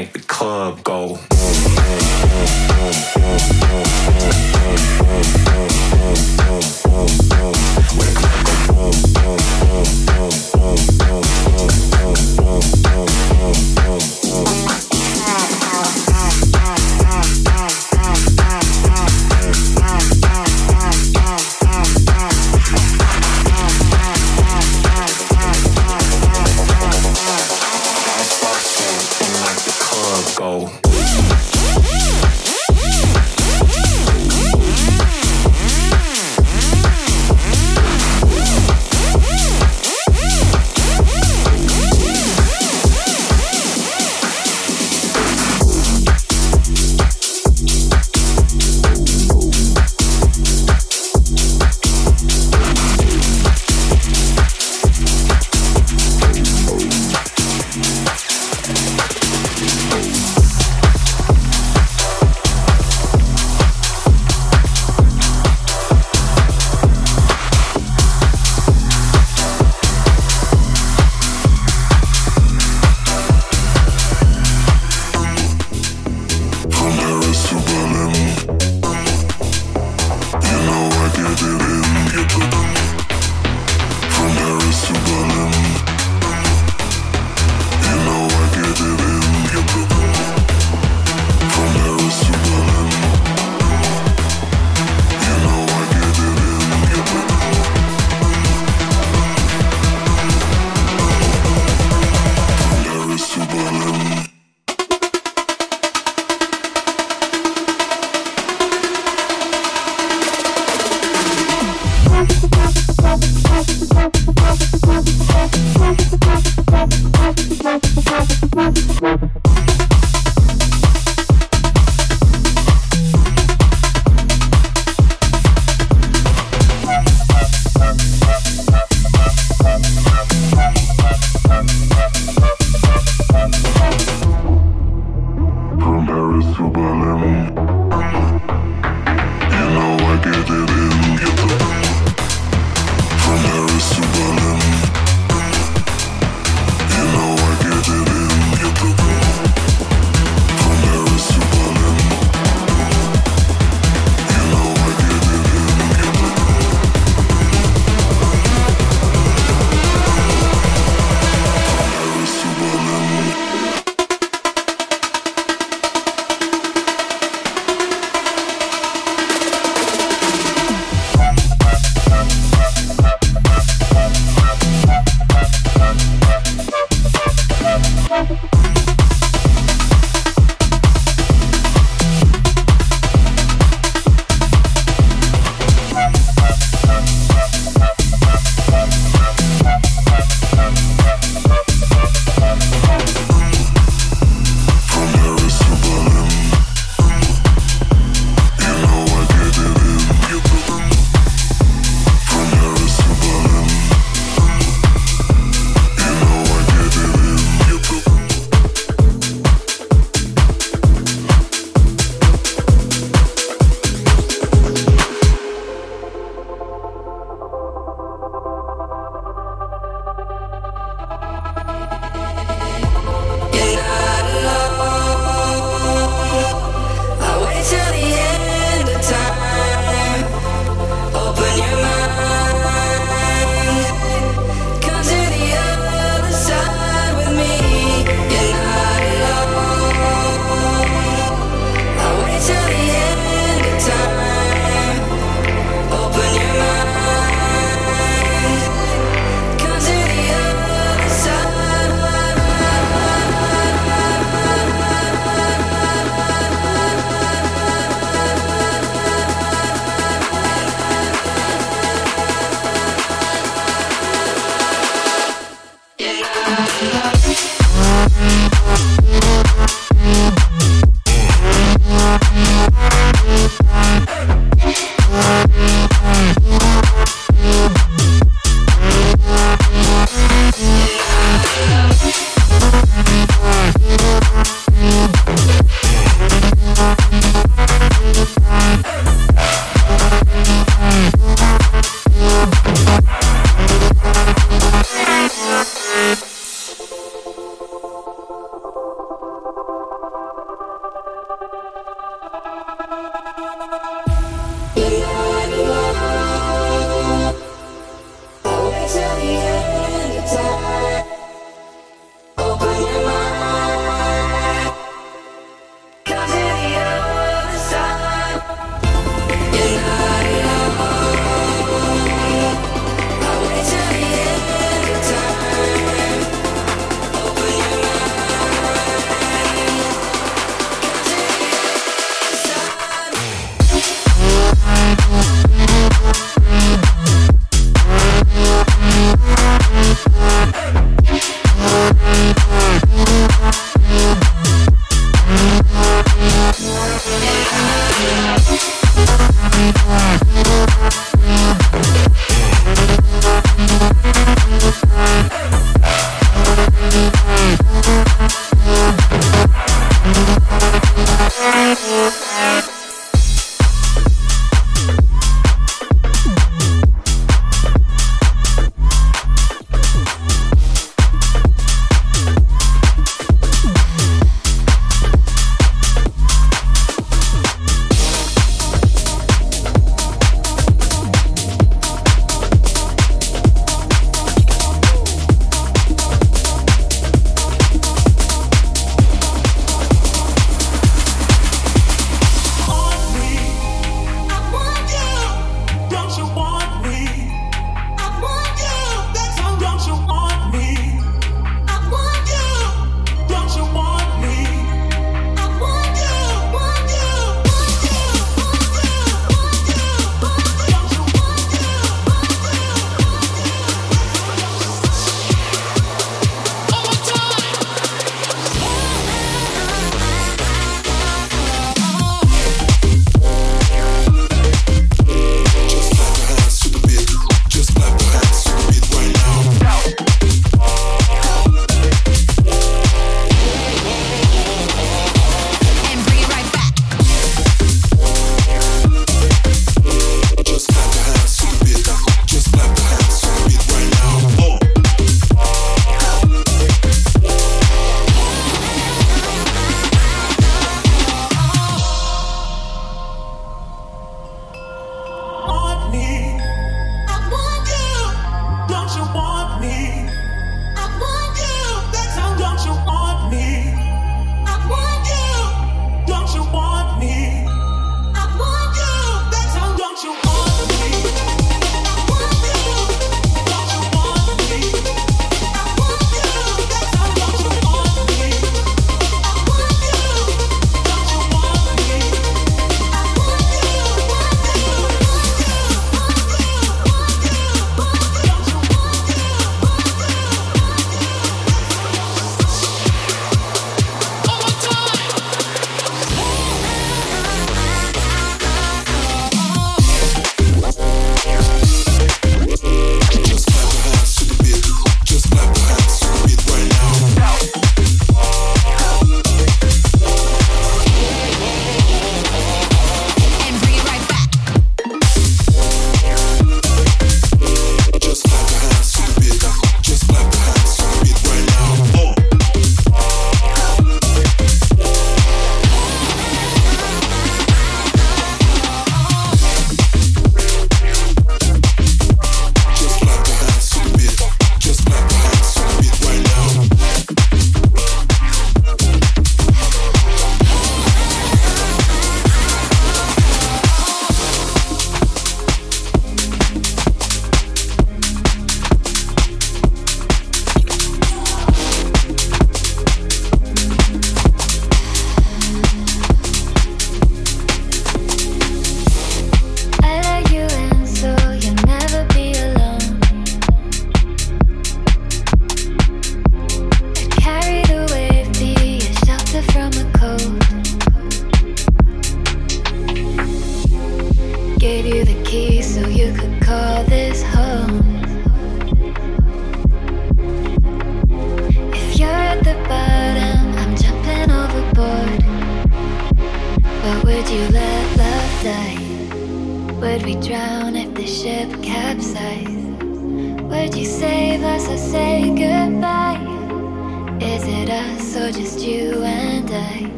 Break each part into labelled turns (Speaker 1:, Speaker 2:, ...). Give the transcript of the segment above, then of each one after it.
Speaker 1: make the club go. Where the club.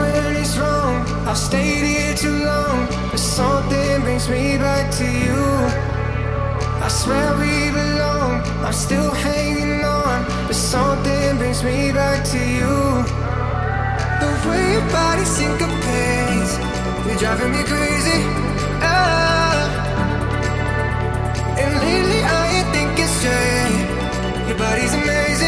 Speaker 1: when it's wrong. I've stayed here too long, but something brings me back to
Speaker 2: you. I swear we belong. I'm still hanging on, but something brings me back to you. The
Speaker 3: way your body syncopates, you're driving me crazy. Ah. And lately I ain't thinking straight. Your body's amazing.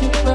Speaker 3: You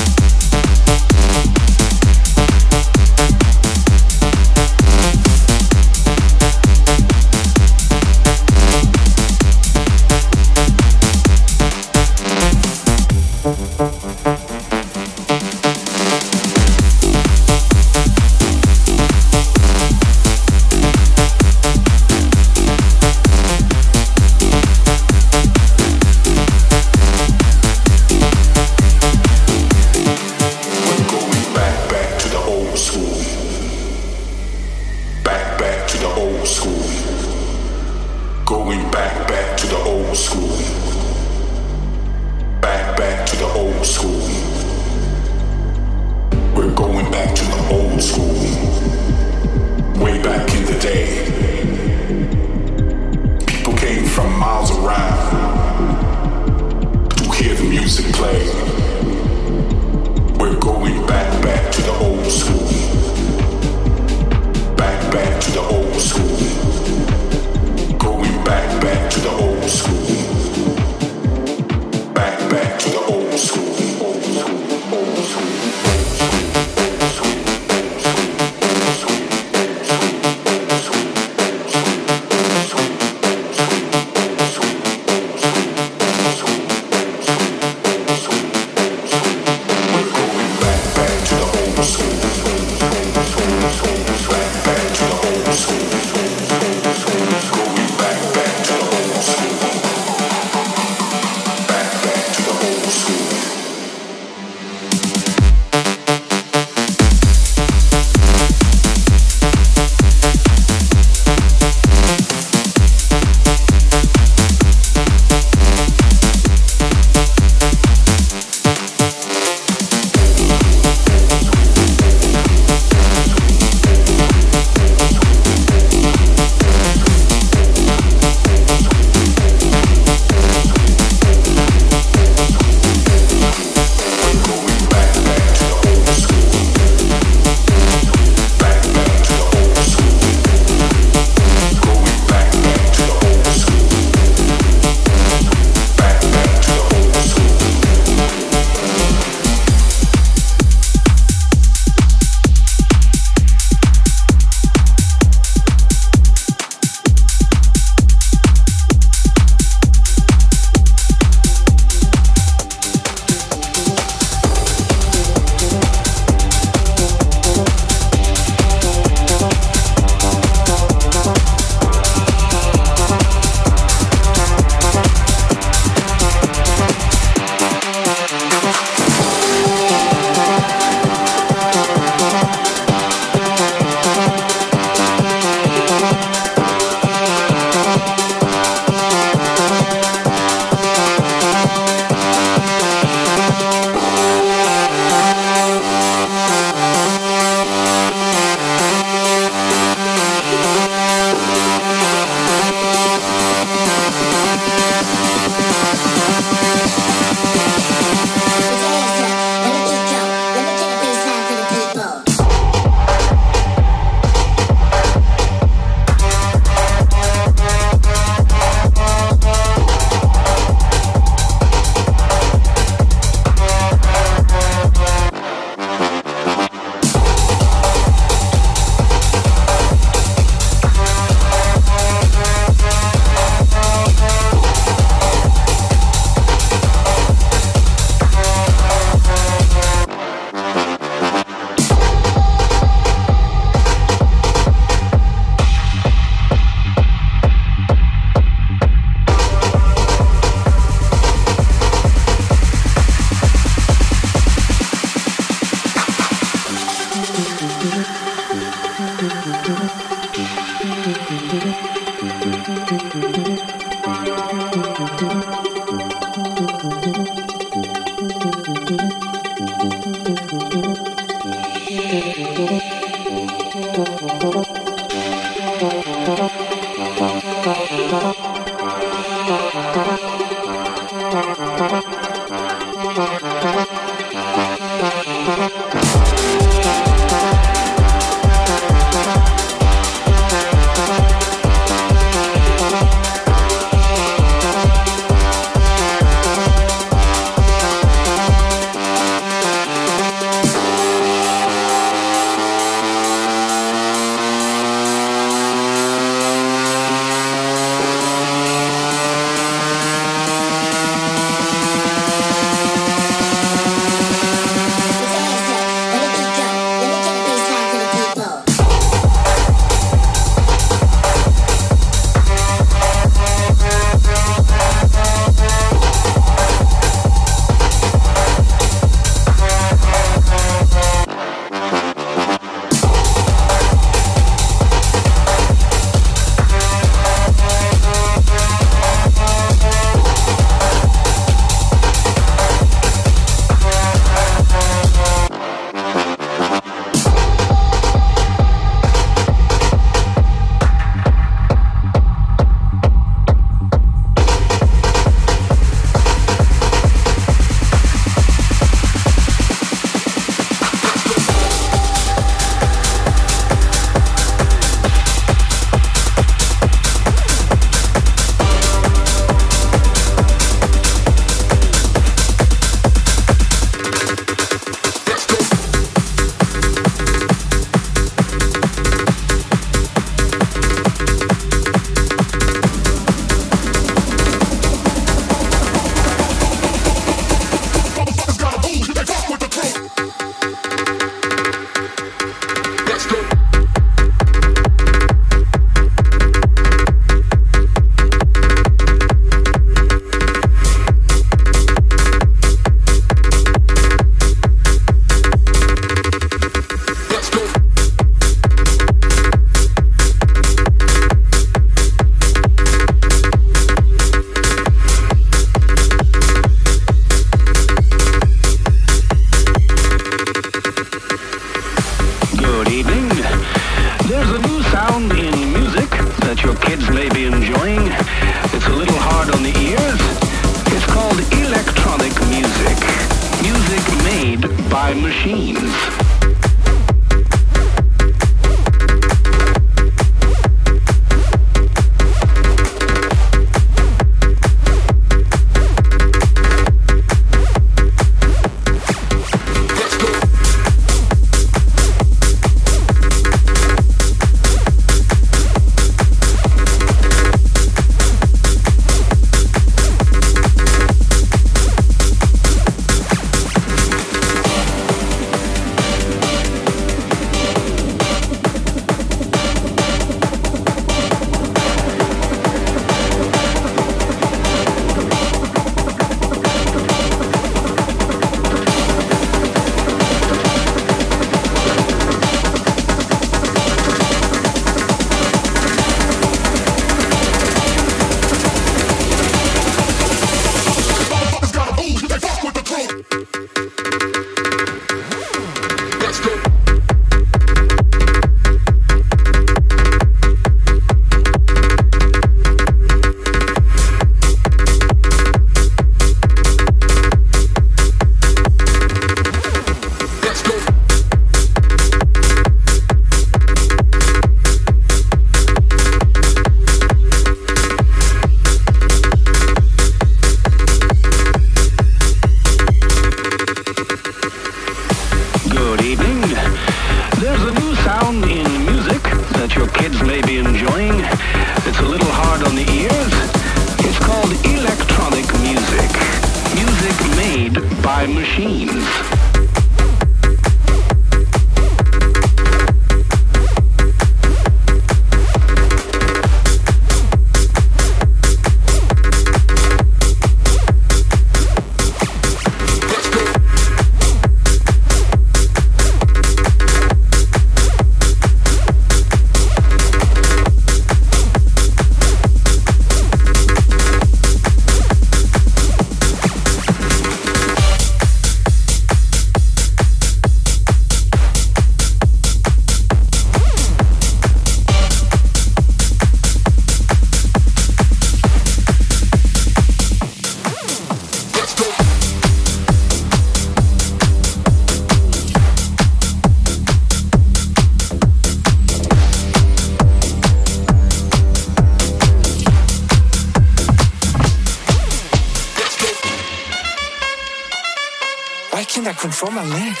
Speaker 4: Control my legs.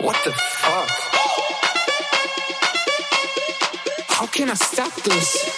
Speaker 4: What the fuck? How can I stop this?